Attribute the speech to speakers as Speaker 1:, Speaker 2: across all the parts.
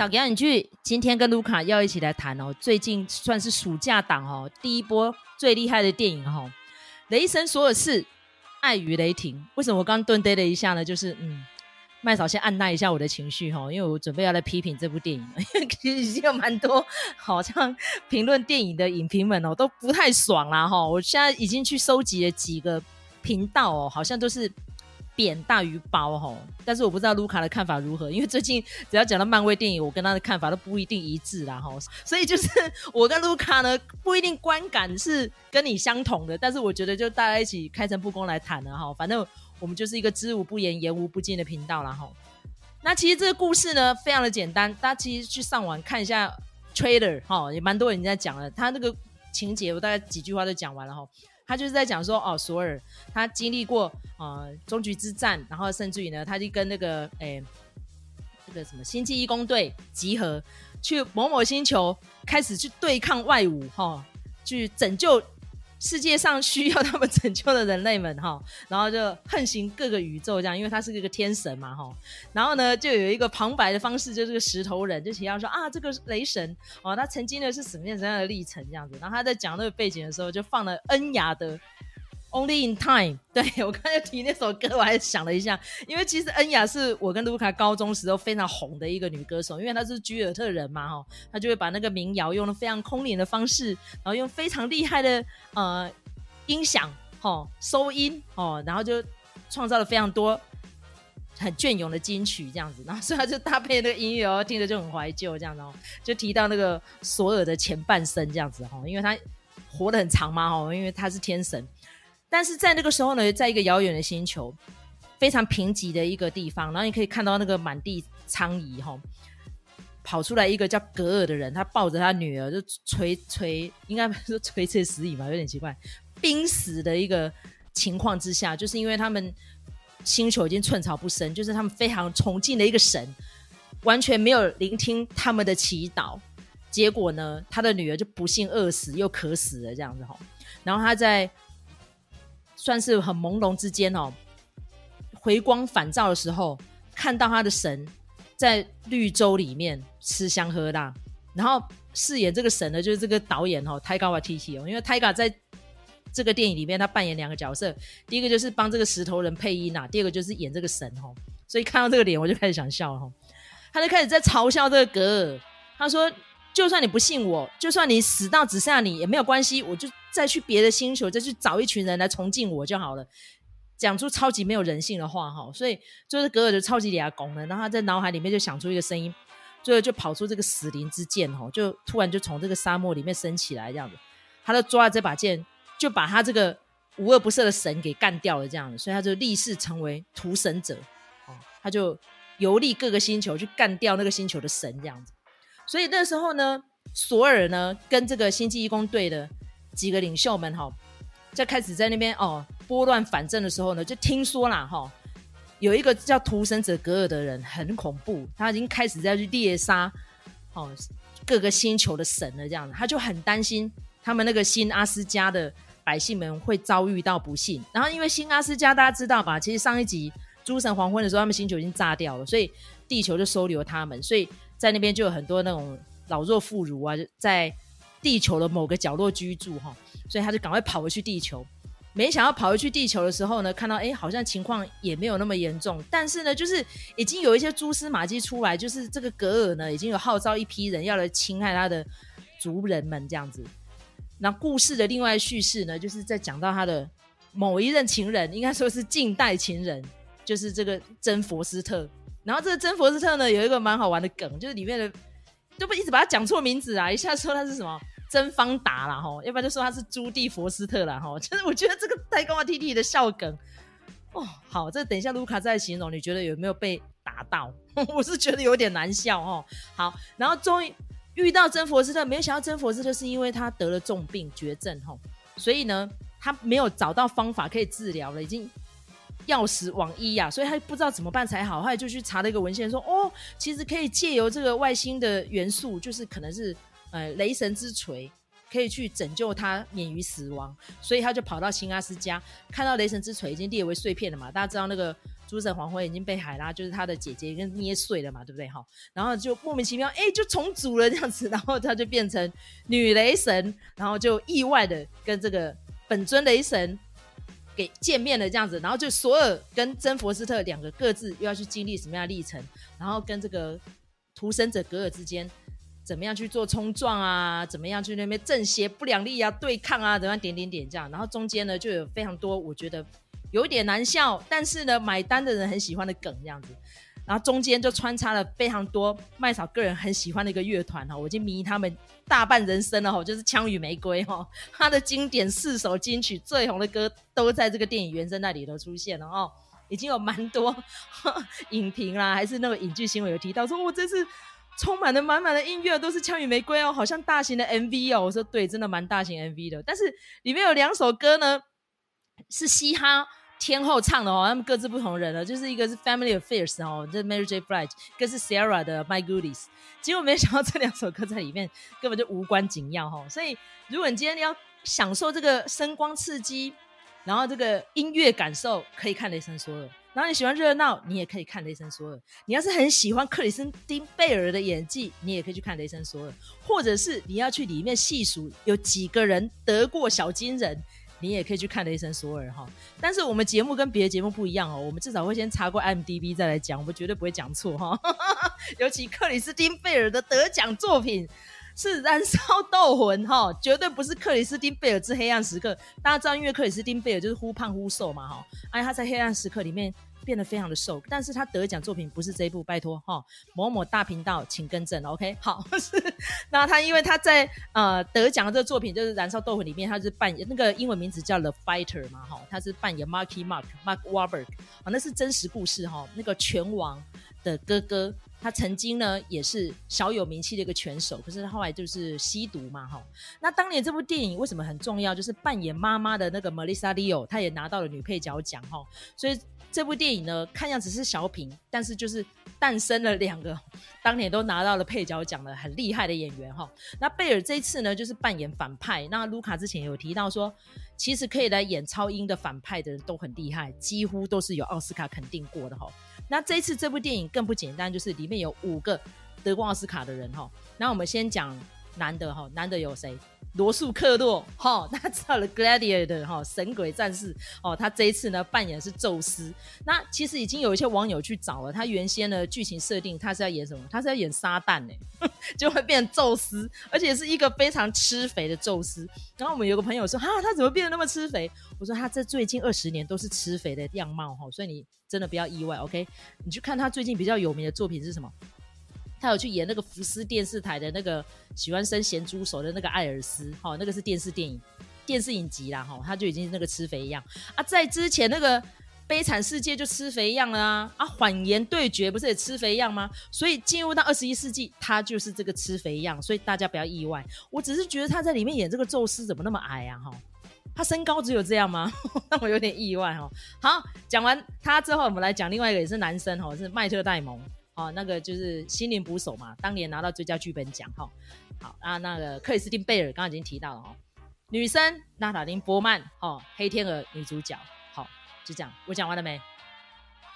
Speaker 1: 扫给你去。今天跟卢卡要一起来谈哦，最近算是暑假档哦，第一波最厉害的电影哈，哦，《雷神索尔四：爱与雷霆》。为什么我刚顿呆了一下呢？就是嗯，麦嫂先按捺一下我的情绪哈，因为我准备要来批评这部电影，因为其实已经有蛮多好像评论电影的影评们哦都不太爽啦哈。我现在已经去收集了几个频道哦，好像都是。扁大于包哈，但是我不知道卢卡的看法如何，因为最近只要讲到漫威电影，我跟他的看法都不一定一致啦哈，所以就是我跟卢卡呢不一定观感是跟你相同的，但是我觉得就大家一起开诚布公来谈了哈，反正我们就是一个知无不言言无不尽的频道啦哈。那其实这个故事呢非常的简单，大家其实去上网看一下 trailer 哈，也蛮多人在讲了，他那个情节我大概几句话就讲完了哈。他就是在讲说，哦，索尔他经历过啊终局之战，然后甚至于呢，他就跟那个诶这个什么星际义工队集合，去某某星球开始去对抗外侮，哈、哦，去拯救。世界上需要他们拯救的人类们哈，然后就横行各个宇宙这样，因为他是一个天神嘛哈，然后呢就有一个旁白的方式，就是个石头人就提到说啊，这个雷神哦，他曾经的是什么样什么样的历程这样子，然后他在讲那个背景的时候就放了恩雅的。Only in time，对，我刚才提那首歌，我还想了一下，因为其实恩雅是我跟卢卡高中时候非常红的一个女歌手，因为她是居尔特人嘛，哈，她就会把那个民谣用了非常空灵的方式，然后用非常厉害的呃音响，哈，收音，哦，然后就创造了非常多很隽永的金曲这样子，然后所以他就搭配那个音乐哦，听着就很怀旧这样子，哦，就提到那个索尔的前半生这样子，哈，因为他活得很长嘛，哈，因为他是天神。但是在那个时候呢，在一个遥远的星球，非常贫瘠的一个地方，然后你可以看到那个满地苍夷哈，跑出来一个叫格尔的人，他抱着他女儿就垂垂，应该说垂垂死矣吧，有点奇怪，濒死的一个情况之下，就是因为他们星球已经寸草不生，就是他们非常崇敬的一个神，完全没有聆听他们的祈祷，结果呢，他的女儿就不幸饿死又渴死了这样子哈，然后他在。算是很朦胧之间哦，回光返照的时候，看到他的神在绿洲里面吃香喝辣，然后饰演这个神的就是这个导演哦，Taika Waititi 哦，因为 Taika 在这个电影里面他扮演两个角色，第一个就是帮这个石头人配音呐，第二个就是演这个神哦，所以看到这个脸我就开始想笑了，他就开始在嘲笑这个格尔，他说。就算你不信我，就算你死到只剩下你也没有关系，我就再去别的星球，再去找一群人来崇敬我就好了。讲出超级没有人性的话哈，所以就是格尔的超级俩拱了，然后他在脑海里面就想出一个声音，最后就跑出这个死灵之剑哈，就突然就从这个沙漠里面升起来这样子，他就抓着这把剑，就把他这个无恶不赦的神给干掉了这样子，所以他就立誓成为屠神者哦，他就游历各个星球去干掉那个星球的神这样子。所以那时候呢，索尔呢跟这个星际义工队的几个领袖们哈，在开始在那边哦拨乱反正的时候呢，就听说啦哈，有一个叫屠神者格尔的人很恐怖，他已经开始在去猎杀哦各个星球的神了，这样子，他就很担心他们那个新阿斯加的百姓们会遭遇到不幸。然后因为新阿斯加大家知道吧，其实上一集诸神黄昏的时候，他们星球已经炸掉了，所以地球就收留他们，所以。在那边就有很多那种老弱妇孺啊，在地球的某个角落居住哈，所以他就赶快跑回去地球。没想到跑回去地球的时候呢，看到哎，好像情况也没有那么严重，但是呢，就是已经有一些蛛丝马迹出来，就是这个格尔呢，已经有号召一批人要来侵害他的族人们这样子。那故事的另外叙事呢，就是在讲到他的某一任情人，应该说是近代情人，就是这个珍佛斯特。然后这个珍佛斯特呢，有一个蛮好玩的梗，就是里面的都不一直把他讲错名字啊，一下说他是什么真方达啦哈，要不然就说他是朱蒂佛斯特啦吼，就是我觉得这个太高啊 T T 的笑梗哦，好，这等一下卢卡再形容，你觉得有没有被打到？我是觉得有点难笑哦。好，然后终于遇到真佛斯特，没有想到真佛斯特是因为他得了重病绝症哈，所以呢，他没有找到方法可以治疗了，已经。药石网医呀，所以他不知道怎么办才好，后来就去查了一个文献，说哦，其实可以借由这个外星的元素，就是可能是呃雷神之锤，可以去拯救他免于死亡，所以他就跑到新阿斯加，看到雷神之锤已经裂为碎片了嘛，大家知道那个诸神黄昏已经被海拉就是他的姐姐跟捏碎了嘛，对不对哈？然后就莫名其妙哎、就重组了这样子，然后他就变成女雷神，然后就意外的跟这个本尊雷神给见面了这样子，然后就索尔跟真佛斯特两个各自又要去经历什么样的历程，然后跟这个屠神者格尔之间。怎么样去做冲撞啊？怎么样去那边正邪不两立啊？对抗啊？怎么样点点点这样？然后中间呢就有非常多我觉得有一点难笑，但是呢买单的人很喜欢的梗这样子。然后中间就穿插了非常多麦嫂个人很喜欢的一个乐团哈，我已经迷他们大半人生了哈，就是枪与玫瑰哈，他的经典四首金曲最红的歌都在这个电影原声那里头出现了哦，已经有蛮多 影评啦，还是那个影剧新闻有提到说，我这次。充满了满满的音乐，都是枪与玫瑰哦，好像大型的 MV 哦。我说对，真的蛮大型 MV 的。但是里面有两首歌呢，是嘻哈天后唱的哦，他们各自不同人了，就是一个是 Family Affairs 哦，这 Mary J. Blige，一个是 Sarah 的 My Goodies。结果没想到这两首歌在里面根本就无关紧要哈。所以如果你今天要享受这个声光刺激，然后这个音乐感受，可以看雷神索尔。然后你喜欢热闹，你也可以看《雷神索尔》。你要是很喜欢克里斯汀贝尔的演技，你也可以去看《雷神索尔》。或者是你要去里面细数有几个人得过小金人，你也可以去看《雷神索尔》哈。但是我们节目跟别的节目不一样哦，我们至少会先查过 m d b 再来讲，我们绝对不会讲错哈。尤其克里斯汀贝尔的得奖作品是《燃烧斗魂》哈，绝对不是克里斯汀贝尔之《黑暗时刻》。大家知道，因为克里斯汀贝尔就是忽胖忽瘦嘛哈，而且他在《黑暗时刻》里面。变得非常的瘦，但是他得奖作品不是这一部，拜托哈，某某大频道请更正，OK，好，是，那他因为他在呃得奖的这个作品就是《燃烧斗魂》里面，他是扮演那个英文名字叫 The Fighter 嘛，哈，他是扮演 Marky Mark Mark Wahlberg，啊，那是真实故事哈，那个拳王的哥哥，他曾经呢也是小有名气的一个拳手，可是他后来就是吸毒嘛，哈，那当年这部电影为什么很重要？就是扮演妈妈的那个 Melissa Leo，他也拿到了女配角奖，哈，所以。这部电影呢，看样子是小品，但是就是诞生了两个当年都拿到了配角奖的很厉害的演员哈。那贝尔这一次呢，就是扮演反派。那卢卡之前有提到说，其实可以来演超英的反派的人都很厉害，几乎都是有奥斯卡肯定过的哈。那这一次这部电影更不简单，就是里面有五个得过奥斯卡的人哈。那我们先讲男的哈，男的有谁？罗素克洛，哈，大家知道了《Gladiator》哈，神鬼战士哦，他这一次呢扮演的是宙斯。那其实已经有一些网友去找了，他原先的剧情设定他是要演什么？他是要演撒旦呢，就会变成宙斯，而且是一个非常吃肥的宙斯。然后我们有个朋友说，哈，他怎么变得那么吃肥？我说他这最近二十年都是吃肥的样貌哈，所以你真的不要意外，OK？你去看他最近比较有名的作品是什么？他有去演那个福斯电视台的那个喜欢生咸猪手的那个艾尔斯，哈，那个是电视电影、电视影集啦，哈，他就已经那个吃肥样啊。在之前那个悲惨世界就吃肥样了啊，啊，谎言对决不是也吃肥样吗？所以进入到二十一世纪，他就是这个吃肥样，所以大家不要意外。我只是觉得他在里面演这个宙斯怎么那么矮啊，哈，他身高只有这样吗？让我有点意外哈。好，讲完他之后，我们来讲另外一个也是男生哈，是麦特戴蒙。哦，那个就是心灵捕手嘛，当年拿到最佳剧本奖哈。好啊，那个克里斯汀贝尔刚刚已经提到了哦。女生娜塔莉波曼哦，黑天鹅女主角。好，就这样，我讲完了没？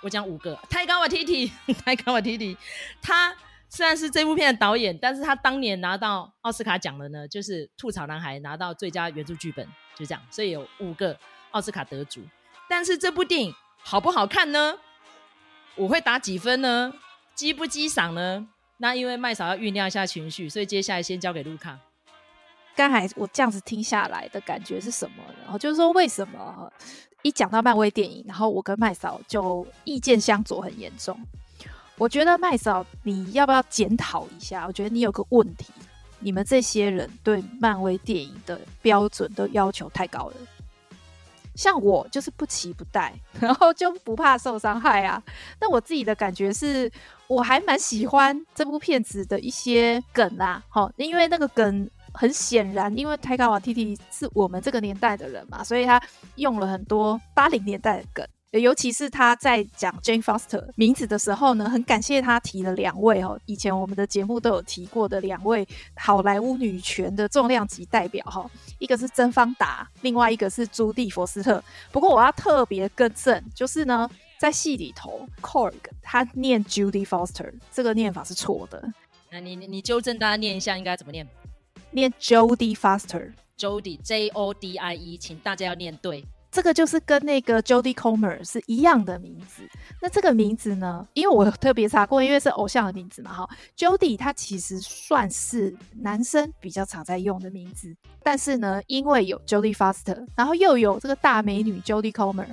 Speaker 1: 我讲五个。泰卡瓦提提，泰卡瓦提提，他虽然是这部片的导演，但是他当年拿到奥斯卡奖的呢，就是《吐槽男孩》拿到最佳原著剧本，就这样，所以有五个奥斯卡得主。但是这部电影好不好看呢？我会打几分呢？激不激赏呢？那因为麦嫂要酝酿一下情绪，所以接下来先交给卢卡。
Speaker 2: 刚才我这样子听下来的感觉是什么？然后就是说，为什么一讲到漫威电影，然后我跟麦嫂就意见相左很严重？我觉得麦嫂，你要不要检讨一下？我觉得你有个问题，你们这些人对漫威电影的标准都要求太高了。像我就是不骑不待，然后就不怕受伤害啊。那我自己的感觉是，我还蛮喜欢这部片子的一些梗啦。好，因为那个梗很显然，因为泰卡瓦 TT 是我们这个年代的人嘛，所以他用了很多八零年代的梗。尤其是他在讲 Jane Foster 名字的时候呢，很感谢他提了两位哦，以前我们的节目都有提过的两位好莱坞女权的重量级代表哈，一个是甄方达，另外一个是朱蒂佛斯特。不过我要特别更正，就是呢，在戏里头，Corg 他念 Judy Foster，这个念法是错的。
Speaker 1: 那你你纠正大家念一下，应该怎么念？
Speaker 2: 念 Jodie Foster，Jodie
Speaker 1: J O D I E，请大家要念对。
Speaker 2: 这个就是跟那个 Jodie Comer 是一样的名字。那这个名字呢？因为我特别查过，因为是偶像的名字嘛，哈。Jodie 他其实算是男生比较常在用的名字，但是呢，因为有 Jodie Foster，然后又有这个大美女 Jodie Comer，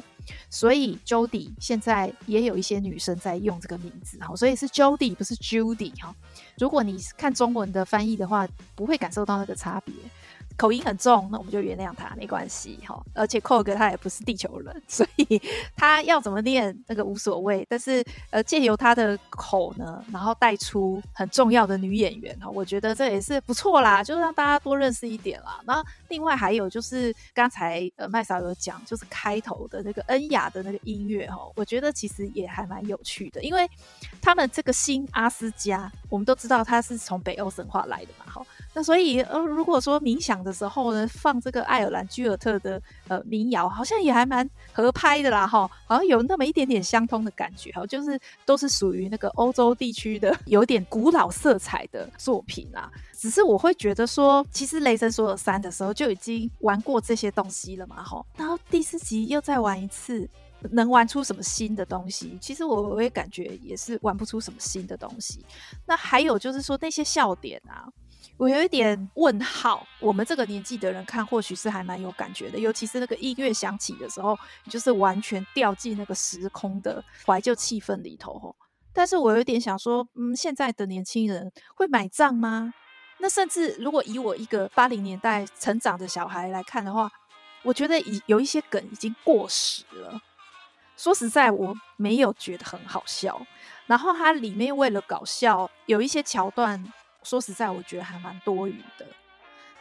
Speaker 2: 所以 Jodie 现在也有一些女生在用这个名字，哈。所以是 Jodie 不是 Judy 哈。如果你看中文的翻译的话，不会感受到那个差别。口音很重，那我们就原谅他，没关系哈。而且寇哥他也不是地球人，所以他要怎么念那个无所谓。但是呃，借由他的口呢，然后带出很重要的女演员哈，我觉得这也是不错啦，就是让大家多认识一点啦。那另外还有就是刚才呃麦嫂有讲，就是开头的那个恩雅的那个音乐哈，我觉得其实也还蛮有趣的，因为他们这个新阿斯加，我们都知道他是从北欧神话来的嘛哈。那所以，呃，如果说冥想的时候呢，放这个爱尔兰居尔特的呃民谣，好像也还蛮合拍的啦，哈，好像有那么一点点相通的感觉，哈，就是都是属于那个欧洲地区的 有点古老色彩的作品啊。只是我会觉得说，其实《雷神索尔三》的时候就已经玩过这些东西了嘛，哈，然后第四集又再玩一次，能玩出什么新的东西？其实我我也感觉也是玩不出什么新的东西。那还有就是说那些笑点啊。我有一点问号，我们这个年纪的人看，或许是还蛮有感觉的，尤其是那个音乐响起的时候，就是完全掉进那个时空的怀旧气氛里头。但是我有点想说，嗯，现在的年轻人会买账吗？那甚至如果以我一个八零年代成长的小孩来看的话，我觉得已有一些梗已经过时了。说实在，我没有觉得很好笑。然后它里面为了搞笑，有一些桥段。说实在，我觉得还蛮多余的。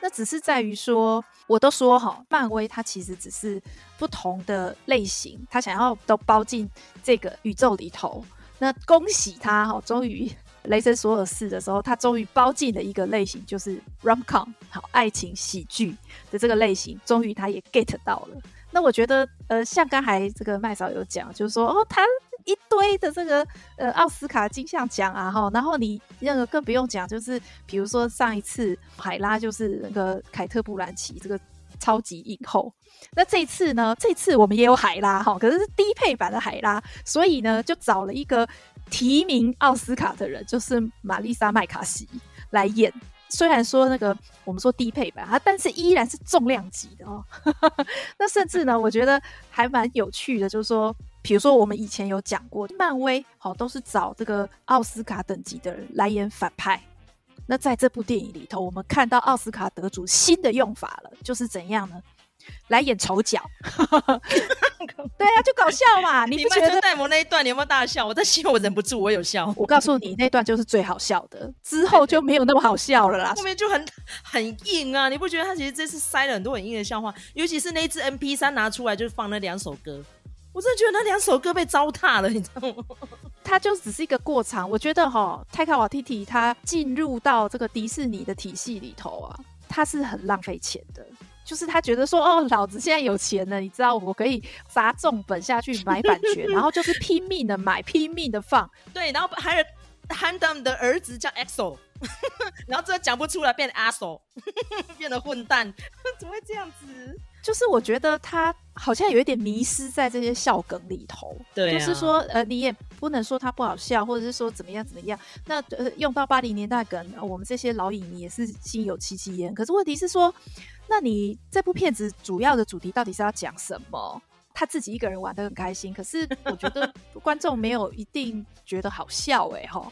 Speaker 2: 那只是在于说，我都说哈，漫威它其实只是不同的类型，它想要都包进这个宇宙里头。那恭喜他哈，终于雷神索尔四的时候，他终于包进了一个类型，就是 rom-com 好爱情喜剧的这个类型，终于他也 get 到了。那我觉得，呃，像刚才这个麦嫂有讲，就是说，哦，他。一堆的这个呃奥斯卡金像奖啊哈，然后你那个更不用讲，就是比如说上一次海拉就是那个凯特·布兰奇这个超级影后，那这次呢，这次我们也有海拉哈，可是是低配版的海拉，所以呢就找了一个提名奥斯卡的人，就是玛丽莎·麦卡锡来演。虽然说那个我们说低配版，它但是依然是重量级的哦。那甚至呢，我觉得还蛮有趣的，就是说。比如说，我们以前有讲过，漫威好都是找这个奥斯卡等级的人来演反派。那在这部电影里头，我们看到奥斯卡得主新的用法了，就是怎样呢？来演丑角。对啊，就搞笑嘛！你不觉得
Speaker 1: 戴蒙那一段你有没有大笑？我在笑，我忍不住，我有笑。
Speaker 2: 我告诉你，那段就是最好笑的，之后就没有那么好笑了啦。
Speaker 1: 后面就很很硬啊！你不觉得他其实这次塞了很多很硬的笑话？尤其是那一支 M P 三拿出来，就是放那两首歌。我真的觉得那两首歌被糟蹋了，你知道吗？
Speaker 2: 它就只是一个过场。我觉得哈，泰卡瓦蒂蒂他进入到这个迪士尼的体系里头啊，他是很浪费钱的。就是他觉得说，哦，老子现在有钱了，你知道，我可以砸重本下去买版权，然后就是拼命的买，拼命的放。
Speaker 1: 对，然后还有 Handam 的儿子叫 EXO，然后这讲不出来变 ASO，变得混蛋，怎么会这样子？
Speaker 2: 就是我觉得他好像有一点迷失在这些笑梗里头，
Speaker 1: 对、啊，
Speaker 2: 就是说，呃，你也不能说他不好笑，或者是说怎么样怎么样。那呃，用到八零年代梗，我们这些老影迷也是心有戚戚焉。可是问题是说，那你这部片子主要的主题到底是要讲什么？他自己一个人玩的很开心，可是我觉得 观众没有一定觉得好笑哎、欸、哈。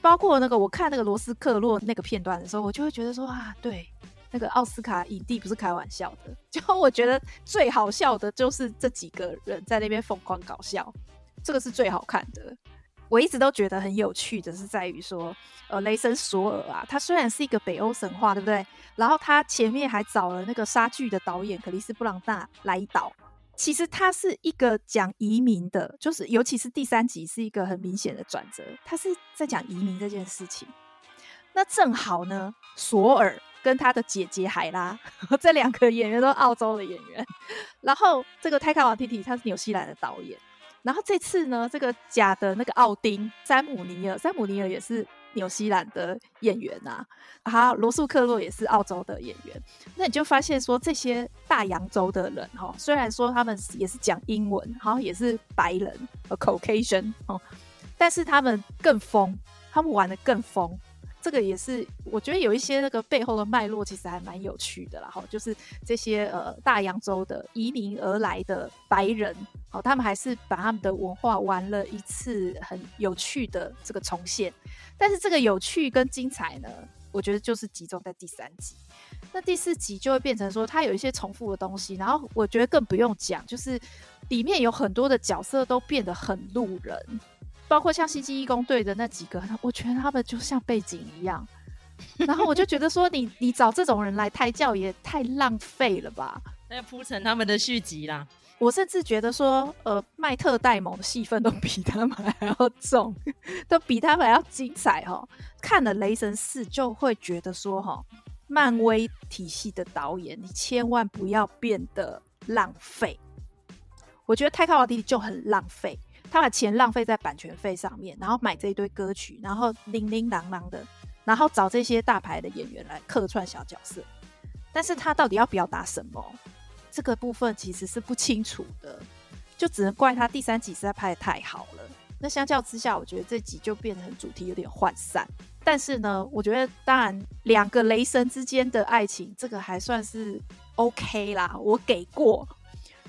Speaker 2: 包括那个我看那个罗斯克洛那个片段的时候，我就会觉得说啊，对。那个奥斯卡影帝不是开玩笑的，就 我觉得最好笑的就是这几个人在那边疯狂搞笑，这个是最好看的。我一直都觉得很有趣的是在于说，呃，雷神索尔啊，他虽然是一个北欧神话，对不对？然后他前面还找了那个杀剧的导演克里斯布朗纳来导，其实他是一个讲移民的，就是尤其是第三集是一个很明显的转折，他是在讲移民这件事情。那正好呢，索尔。跟他的姐姐海拉，这两个演员都是澳洲的演员。然后这个泰卡瓦蒂蒂他是纽西兰的导演，然后这次呢，这个假的那个奥丁山姆尼尔，山姆尼尔也是纽西兰的演员啊，啊，罗素克洛也是澳洲的演员。那你就发现说，这些大洋洲的人哈，虽然说他们也是讲英文，好像也是白人和 Caucasian 哦，但是他们更疯，他们玩得更疯。这个也是，我觉得有一些那个背后的脉络，其实还蛮有趣的啦。哈，就是这些呃大洋洲的移民而来的白人，好，他们还是把他们的文化玩了一次很有趣的这个重现。但是这个有趣跟精彩呢，我觉得就是集中在第三集。那第四集就会变成说，它有一些重复的东西。然后我觉得更不用讲，就是里面有很多的角色都变得很路人。包括像星际义工队的那几个，我觉得他们就像背景一样。然后我就觉得说你，你 你找这种人来胎教也太浪费了吧？
Speaker 1: 那要铺成他们的续集啦。
Speaker 2: 我甚至觉得说，呃，麦特戴蒙的戏份都比他们还要重，都比他们还要精彩哈。看了《雷神四》就会觉得说，哈，漫威体系的导演，你千万不要变得浪费。我觉得泰卡瓦迪就很浪费。他把钱浪费在版权费上面，然后买这一堆歌曲，然后叮叮当当的，然后找这些大牌的演员来客串小角色。但是他到底要表达什么？这个部分其实是不清楚的，就只能怪他第三集实在拍得太好了。那相较之下，我觉得这集就变成主题有点涣散。但是呢，我觉得当然两个雷神之间的爱情，这个还算是 OK 啦，我给过。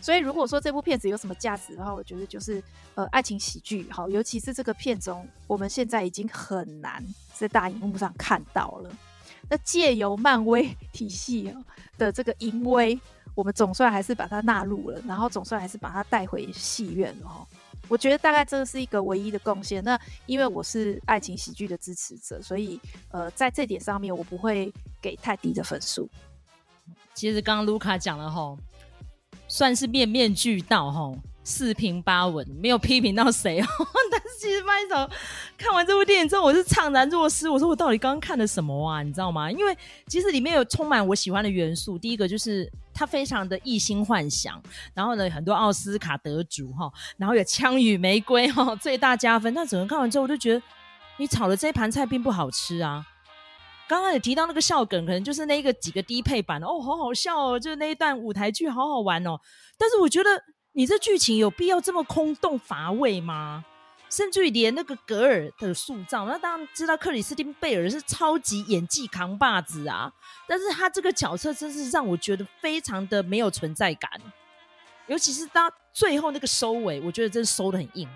Speaker 2: 所以，如果说这部片子有什么价值的话，我觉得就是呃，爱情喜剧，好，尤其是这个片中，我们现在已经很难在大荧幕上看到了。那借由漫威 体系的这个淫威，我们总算还是把它纳入了，然后总算还是把它带回戏院了哈。我觉得大概这是一个唯一的贡献。那因为我是爱情喜剧的支持者，所以呃，在这点上面我不会给太低的分数。
Speaker 1: 其实刚刚卢卡讲了哈。算是面面俱到哈，四平八稳，没有批评到谁哦。但是其实麦嫂看完这部电影之后，我是怅然若失。我说我到底刚刚看了什么啊？你知道吗？因为其实里面有充满我喜欢的元素。第一个就是它非常的异星幻想，然后呢，很多奥斯卡得主哈，然后有枪与玫瑰哈，最大加分。但整个看完之后，我就觉得你炒的这一盘菜并不好吃啊。刚刚也提到那个笑梗，可能就是那个几个低配版哦，好好笑哦，就是那一段舞台剧好好玩哦。但是我觉得你这剧情有必要这么空洞乏味吗？甚至于连那个格尔的塑造，那当然知道克里斯汀贝尔是超级演技扛把子啊，但是他这个角色真是让我觉得非常的没有存在感，尤其是到最后那个收尾，我觉得真的收得很硬。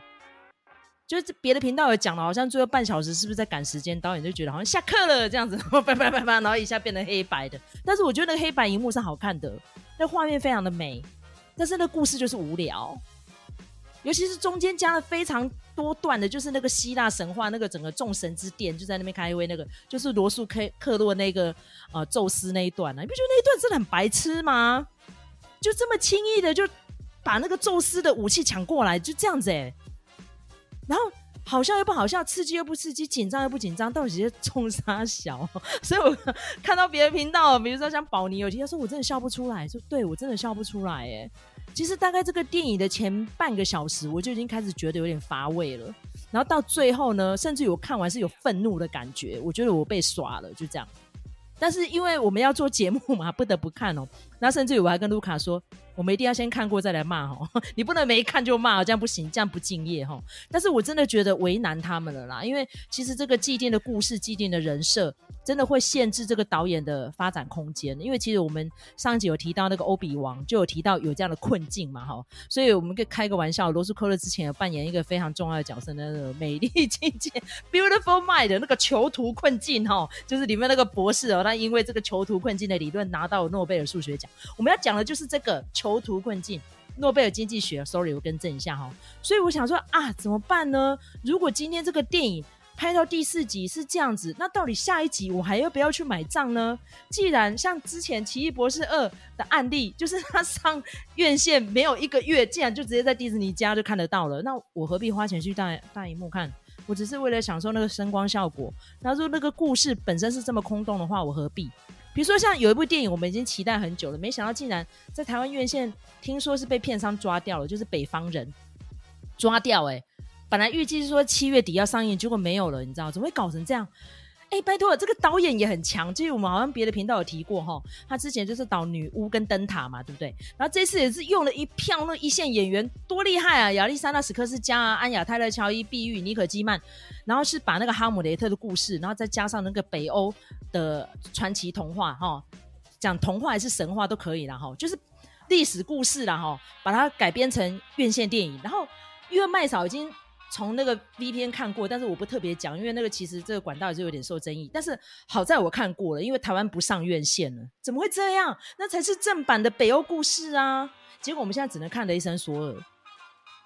Speaker 1: 就是别的频道有讲了，好像最后半小时是不是在赶时间？导演就觉得好像下课了这样子，然后叭叭叭叭，然后一下变成黑白的。但是我觉得那个黑白荧幕是好看的，那画面非常的美。但是那故事就是无聊，尤其是中间加了非常多段的，就是那个希腊神话那个整个众神之殿就在那边开会，那个就是罗素克克洛那个呃宙斯那一段呢、啊？你不觉得那一段真的很白痴吗？就这么轻易的就把那个宙斯的武器抢过来，就这样子哎、然后好笑又不好笑，刺激又不刺激，紧张又不紧张，到底是冲啥小？所以我看到别的频道，比如说像宝妮有提到说，我真的笑不出来，说对我真的笑不出来。哎，其实大概这个电影的前半个小时，我就已经开始觉得有点乏味了。然后到最后呢，甚至于我看完是有愤怒的感觉，我觉得我被耍了，就这样。但是因为我们要做节目嘛，不得不看哦。那甚至于我还跟卢卡说。我们一定要先看过再来骂哈，你不能没看就骂，这样不行，这样不敬业哈。但是我真的觉得为难他们了啦，因为其实这个既定的故事、既定的人设，真的会限制这个导演的发展空间。因为其实我们上集有提到那个欧比王，就有提到有这样的困境嘛哈，所以我们可以开个玩笑，罗素科勒之前有扮演一个非常重要的角色，那个美丽境界 （Beautiful Mind） 那个囚徒困境哈，就是里面那个博士哦，他因为这个囚徒困境的理论拿到诺贝尔数学奖。我们要讲的就是这个囚囚徒困境，诺贝尔经济学，sorry，我更正一下哈。所以我想说啊，怎么办呢？如果今天这个电影拍到第四集是这样子，那到底下一集我还要不要去买账呢？既然像之前《奇异博士二》的案例，就是他上院线没有一个月，竟然就直接在迪士尼家就看得到了，那我何必花钱去大大荧幕看？我只是为了享受那个声光效果。他说那个故事本身是这么空洞的话，我何必？比如说，像有一部电影，我们已经期待很久了，没想到竟然在台湾院线听说是被片商抓掉了，就是《北方人》。抓掉哎、本来预计是说七月底要上映，结果没有了，你知道怎么会搞成这样？哎，拜托，这个导演也很强。就是我们好像别的频道有提过哈，他之前就是导《女巫》跟《灯塔》嘛，对不对？然后这次也是用了一票那一线演员，多厉害啊！亚历山大·史克斯加啊，安雅·泰勒·乔伊、碧玉、尼可·基曼，然后是把那个哈姆雷特的故事，然后再加上那个北欧的传奇童话哈，讲童话还是神话都可以啦哈，就是历史故事啦哈，把它改编成院线电影。然后因为麦嫂已经。从那个 V 片看过，但是我不特别讲，因为那个其实这个管道也是有点受争议。但是好在我看过了，因为台湾不上院线了，怎么会这样？那才是正版的北欧故事啊！结果我们现在只能看雷神索尔。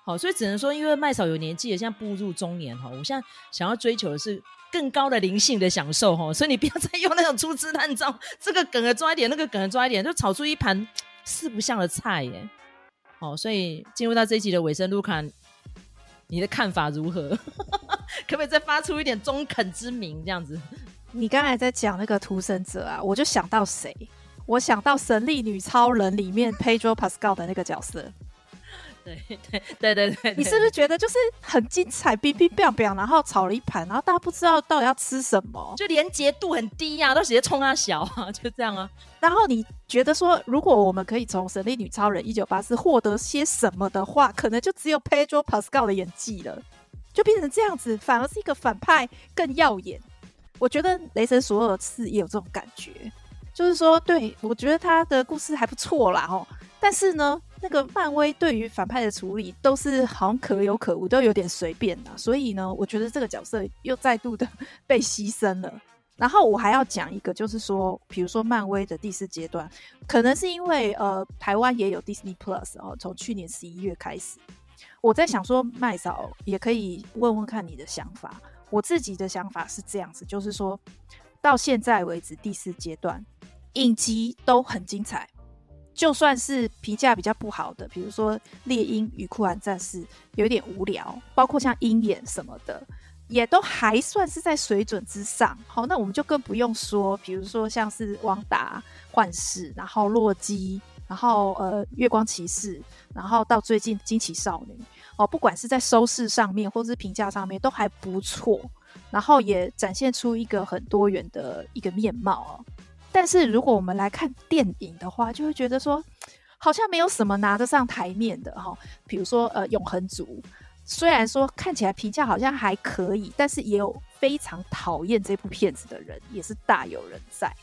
Speaker 1: 好，所以只能说，因为麦嫂有年纪了，现在步入中年哈，我现在想要追求的是更高的灵性的享受哈，所以你不要 再用那种粗制滥造，这个梗儿抓一点，那个梗儿抓一点，就炒出一盘 四不像的菜耶。好，所以进入到这一集的尾声，卢卡。你的看法如何？可不可以再发出一点中肯之名这样子？
Speaker 2: 你刚才在讲那个屠神者啊，我就想到谁？我想到《神力女超人》里面 Pedro Pascal 的那个角色。
Speaker 1: 对 对对对对，
Speaker 2: 你是不是觉得就是很精彩，冰冰冰冰，然后炒了一盘，然后大家不知道到底要吃什么，
Speaker 1: 就连结度很低呀、啊，都直接冲他小啊，就这样啊。
Speaker 2: 然后你觉得说，如果我们可以从《神力女超人》一九八四获得些什么的话，可能就只有 Pedro Pascal 的演技了，就变成这样子，反而是一个反派更耀眼。我觉得雷神索尔四也有这种感觉，就是说，对，我觉得他的故事还不错啦，哦，但是呢。那个漫威对于反派的处理都是好像可有可无，都有点随便的，所以呢，我觉得这个角色又再度的 被牺牲了。然后我还要讲一个，就是说，比如说漫威的第四阶段，可能是因为呃台湾也有 Disney Plus 哦，从去年十一月开始，我在想说麦嫂也可以问问看你的想法。我自己的想法是这样子，就是说到现在为止第四阶段影集都很精彩。就算是评价比较不好的，比如说《猎鹰与酷寒战士》有点无聊，包括像《鹰眼》什么的，也都还算是在水准之上。好，那我们就更不用说，比如说像是《汪达幻视》，然后《洛基》，然后呃《月光骑士》，然后到最近《惊奇少女》哦，不管是在收视上面或是评价上面都还不错，然后也展现出一个很多元的一个面貌哦。但是如果我们来看电影的话，就会觉得说，好像没有什么拿得上台面的哈。比如说，呃，永恒族，虽然说看起来评价好像还可以，但是也有非常讨厌这部片子的人，也是大有人在。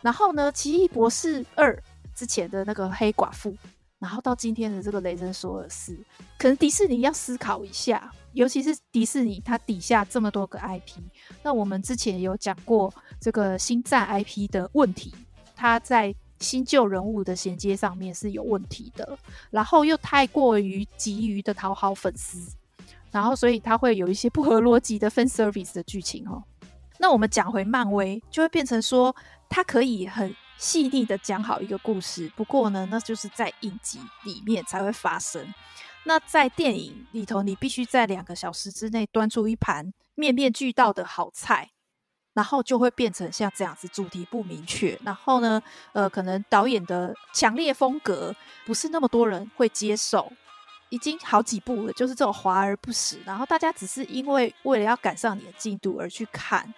Speaker 2: 然后呢，奇异博士二之前的那个黑寡妇。然后到今天的这个雷神索尔四，可能迪士尼要思考一下，尤其是迪士尼它底下这么多个 IP，那我们之前有讲过这个星战 IP 的问题，它在新旧人物的衔接上面是有问题的，然后又太过于急于的讨好粉丝，然后所以它会有一些不合逻辑的 fan service 的剧情哦。那我们讲回漫威，就会变成说它可以很。细腻的讲好一个故事，不过呢，那就是在影集里面才会发生。那在电影里头，你必须在两个小时之内端出一盘面面俱到的好菜，然后就会变成像这样子，主题不明确。然后呢，呃，可能导演的强烈风格不是那么多人会接受。已经好几部了，就是这种华而不实，然后大家只是因为为了要赶上你的进度而去看。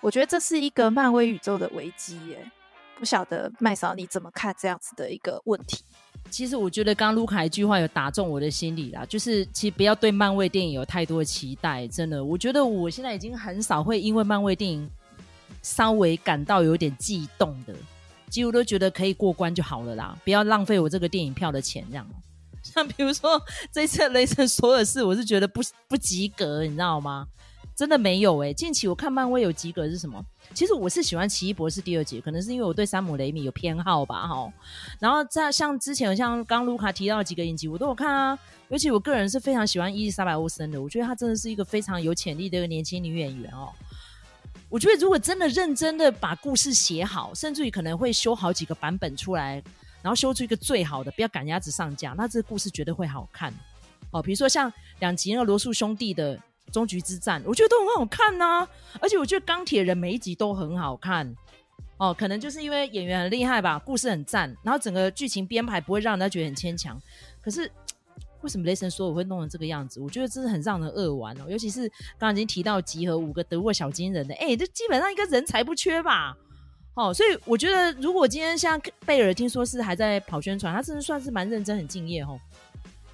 Speaker 2: 我觉得这是一个漫威宇宙的危机耶。不晓得麦嫂你怎么看这样子的一个问题？
Speaker 1: 其实我觉得刚刚卢卡一句话有打中我的心里啦，就是其实不要对漫威电影有太多的期待，真的，我觉得我现在已经很少会因为漫威电影稍微感到有点悸动的，几乎都觉得可以过关就好了啦，不要浪费我这个电影票的钱这样。像比如说这次《雷神索尔四》，我是觉得不不及格，你知道吗？真的没有哎、近期我看漫威有及格是什么？其实我是喜欢奇异博士第二集，可能是因为我对山姆雷米有偏好吧哈。然后在像之前像刚卢卡提到的几个影集，我都有看啊。尤其我个人是非常喜欢伊丽莎白欧森的，我觉得她真的是一个非常有潜力的一个年轻女演员哦。我觉得如果真的认真的把故事写好，甚至于可能会修好几个版本出来，然后修出一个最好的，不要赶鸭子上架，那这个故事绝对会好看哦。比如说像两集那个罗素兄弟的。终局之战，我觉得都很好看呐、而且我觉得钢铁人每一集都很好看哦，可能就是因为演员很厉害吧，故事很赞，然后整个剧情编排不会让人家觉得很牵强。可是 为什么雷神说我会弄成这个样子？我觉得真的很让人扼腕哦。尤其是刚刚已经提到集合五个德国小金人的，哎、这基本上一个人才不缺吧？哦，所以我觉得如果今天像贝尔听说是还在跑宣传，他真的算是蛮认真、很敬业哦。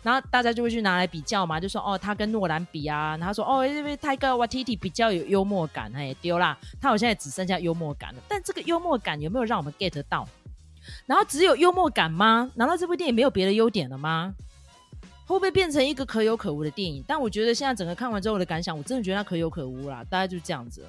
Speaker 1: 然后大家就会去拿来比较嘛，就说哦，他跟诺兰比啊，然后说哦，因为泰戈瓦提提比较有幽默感，哎，丢啦，他好像也只剩下幽默感了。但这个幽默感有没有让我们 get 到？然后只有幽默感吗？难道这部电影没有别的优点了吗？会不会变成一个可有可无的电影？但我觉得现在整个看完之后的感想，我真的觉得它可有可无啦，大概就是这样子。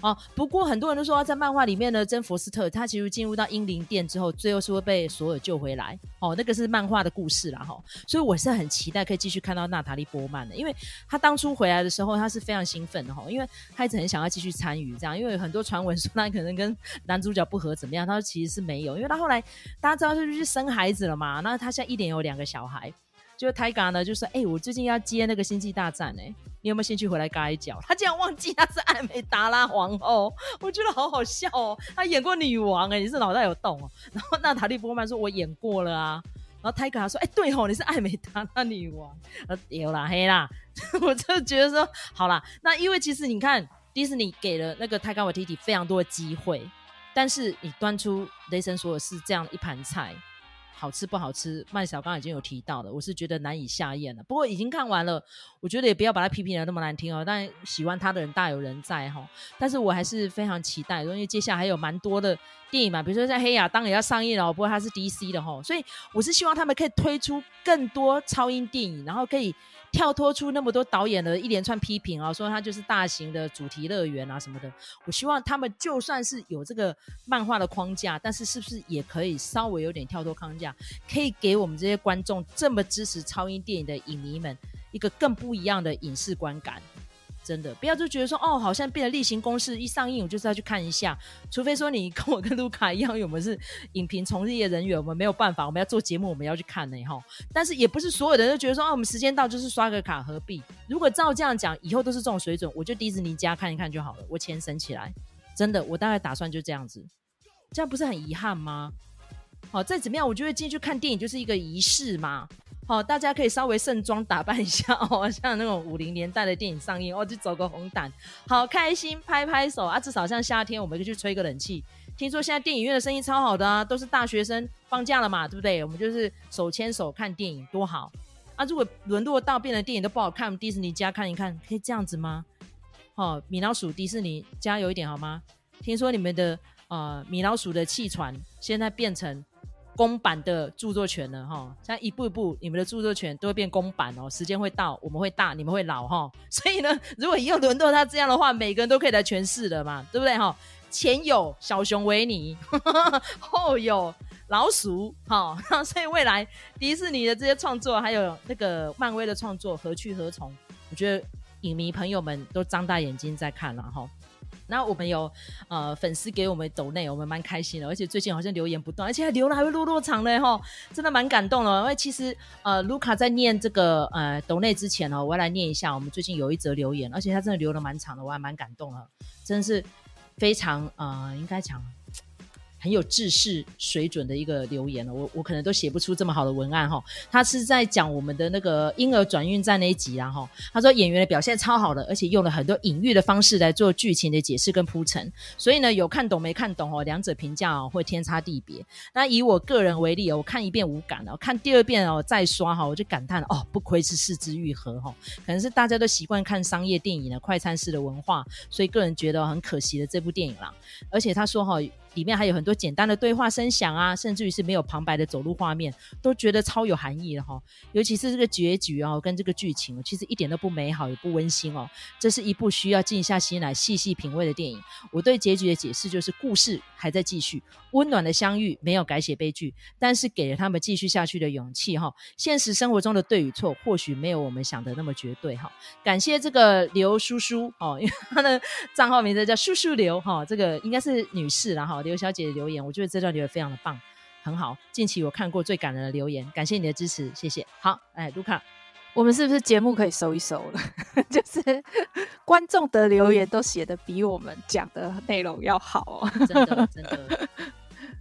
Speaker 1: 哦，不过很多人都说，在漫画里面呢，真佛斯特他其实进入到英灵殿之后，最后是会被索尔救回来。哦，那个是漫画的故事啦，哈、哦。所以我是很期待可以继续看到娜塔莉波曼的，因为他当初回来的时候，他是非常兴奋的哈、哦，因为他一直很想要继续参与这样，因为很多传闻说他可能跟男主角不合怎么样，他说其实是没有，因为他后来大家知道他就去生孩子了嘛，那他现在一点有两个小孩。就泰嘎呢，就说：“哎、我最近要接那个星际大战、欸，哎，你有没有兴趣回来嘎一脚？”他竟然忘记他是艾美达拉皇后，我觉得好好笑哦。他演过女王、欸，你是脑袋有洞哦。然后娜塔莉波曼说：“我演过了啊。”然后泰嘎说：“哎、欸，对哦，你是艾美达拉女王。”呃，有啦黑啦，我就觉得说好啦。那因为其实你看，迪士尼给了那个泰嘎瓦提提非常多的机会，但是你端出雷神索尔是这样一盘菜。好吃不好吃？麦小刚已经有提到了，我是觉得难以下咽了。不过已经看完了，我觉得也不要把它批评的那么难听哦。但喜欢他的人大有人在哈。但是我还是非常期待，因为接下来还有蛮多的电影嘛，比如说像《黑亚当》也要上映了，不过它是 DC 的哈，所以我是希望他们可以推出更多超英电影，然后可以。跳脱出那么多导演的一连串批评啊，说他就是大型的主题乐园啊什么的。我希望他们就算是有这个漫画的框架，但是是不是也可以稍微有点跳脱框架，可以给我们这些观众这么支持超英电影的影迷们一个更不一样的影视观感。真的不要就觉得说哦，好像变得例行公事，一上映我就是要去看一下。除非说你跟我跟卢卡一样，我们是影评从业人员，我们没有办法，我们要做节目，我们要去看呢哈。但是也不是所有的人都觉得说哦，我们时间到就是刷个卡，何必？如果照这样讲，以后都是这种水准，我就迪士尼家看一看就好了，我钱省起来。真的，我大概打算就这样子，这样不是很遗憾吗？好，再怎么样，我觉得进去看电影就是一个仪式嘛。好，大家可以稍微盛装打扮一下 哦，像那种五零年代的电影上映，哦，就走个红毯，好开心，拍拍手啊！至少像夏天，我们就去吹个冷气。听说现在电影院的生意超好的啊，都是大学生放假了嘛，对不对？我们就是手牵手看电影，多好啊！如果沦落到变成电影都不好看，我们迪士尼家看一看，可以这样子吗？哦，米老鼠迪士尼加油一点好吗？听说你们的呃米老鼠的气喘现在变成。公版的著作权了哈，现在一步一步，你们的著作权都会变公版哦。时间会到，我们会大，你们会老哈。所以呢，如果以后轮到他这样的话，每个人都可以来诠释的嘛，对不对哈？前有小熊维尼，后有老鼠，哈，所以未来迪士尼的这些创作，还有那个漫威的创作，何去何从？我觉得影迷朋友们都张大眼睛在看了哈。那我们有呃粉丝给我们抖内，我们蛮开心的，而且最近好像留言不断，而且还留了还会落落长嘞哈，真的蛮感动的。因为其实呃卢卡在念这个呃抖内之前哦，我要来念一下，我们最近有一则留言，而且他真的留了蛮长的，我还蛮感动的，真的是非常呃应该讲。很有制式水准的一个留言了，我我可能都写不出这么好的文案哈。他是在讲我们的那个婴儿转运站那一集啊哈。他说演员的表现超好的，而且用了很多隐喻的方式来做剧情的解释跟铺陈，所以呢有看懂没看懂哦，两者评价哦会天差地别。那以我个人为例哦，我看一遍无感了，看第二遍哦再刷哈，我就感叹哦，不愧是四肢愈合哈，可能是大家都习惯看商业电影的快餐式的文化，所以个人觉得很可惜的这部电影啦。而且他说哈。里面还有很多简单的对话声响啊，甚至于是没有旁白的走路画面，都觉得超有含义的哈。尤其是这个结局哦，跟这个剧情，其实一点都不美好，也不温馨哦。这是一部需要静下心来细细品味的电影。我对结局的解释就是，故事还在继续，温暖的相遇没有改写悲剧，但是给了他们继续下去的勇气哈。现实生活中的对与错，或许没有我们想的那么绝对哈。感谢这个刘叔叔哦，因为他的账号名字叫叔叔刘哈，这个应该是女士了哈。刘小姐的留言，我觉得这段留言非常的棒，很好。近期我看过最感人的留言，感谢你的支持，谢谢。好，哎，卢卡，
Speaker 2: 我们是不是节目可以收一收了？就是 观众的留言都写得比我们讲的内容要好哦，
Speaker 1: 真的真的。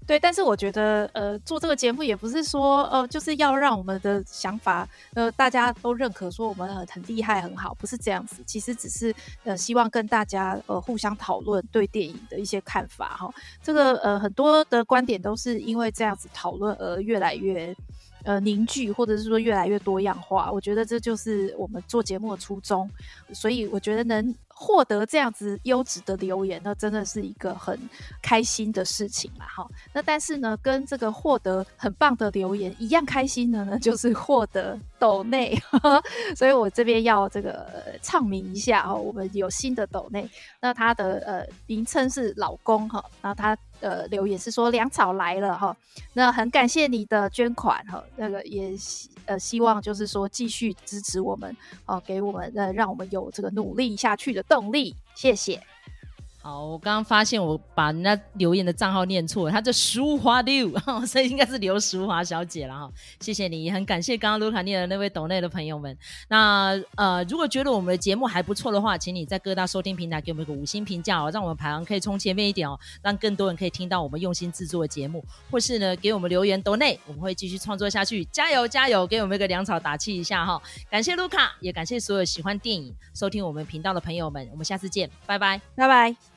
Speaker 2: 对，但是我觉得，呃，做这个节目也不是说，呃，就是要让我们的想法，呃，大家都认可，说我们很很厉害、很好，不是这样子。其实只是，呃，希望跟大家，呃，互相讨论对电影的一些看法，哈。这个，呃，很多的观点都是因为这样子讨论而越来越。呃，凝聚或者是说越来越多样化，我觉得这就是我们做节目的初衷。所以我觉得能获得这样子优质的留言，那真的是一个很开心的事情啦。哈。那但是呢，跟这个获得很棒的留言一样开心的呢，就是获得斗内。所以我这边要这个唱名一下哦，我们有新的斗内，那他的呃名称是老公哈，然后他。呃，留言是说粮草来了哈，那很感谢你的捐款哈，那个也希呃希望就是说继续支持我们哦，给我们呃让我们有这个努力下去的动力，谢谢。
Speaker 1: 好，我刚刚发现我把人家留言的账号念错了，他叫淑华六，所以应该是刘淑华小姐了哈。谢谢你，也很感谢刚刚卢卡念的那位抖内的朋友们。那呃，如果觉得我们的节目还不错的话，请你在各大收听平台给我们一个五星评价哦，让我们排行可以冲前面一点哦，让更多人可以听到我们用心制作的节目，或是呢给我们留言抖内，我们会继续创作下去，加油加油，给我们一个粮草打气一下哈。感谢卢卡，也感谢所有喜欢电影、收听我们频道的朋友们，我们下次见，拜拜，
Speaker 2: 拜拜。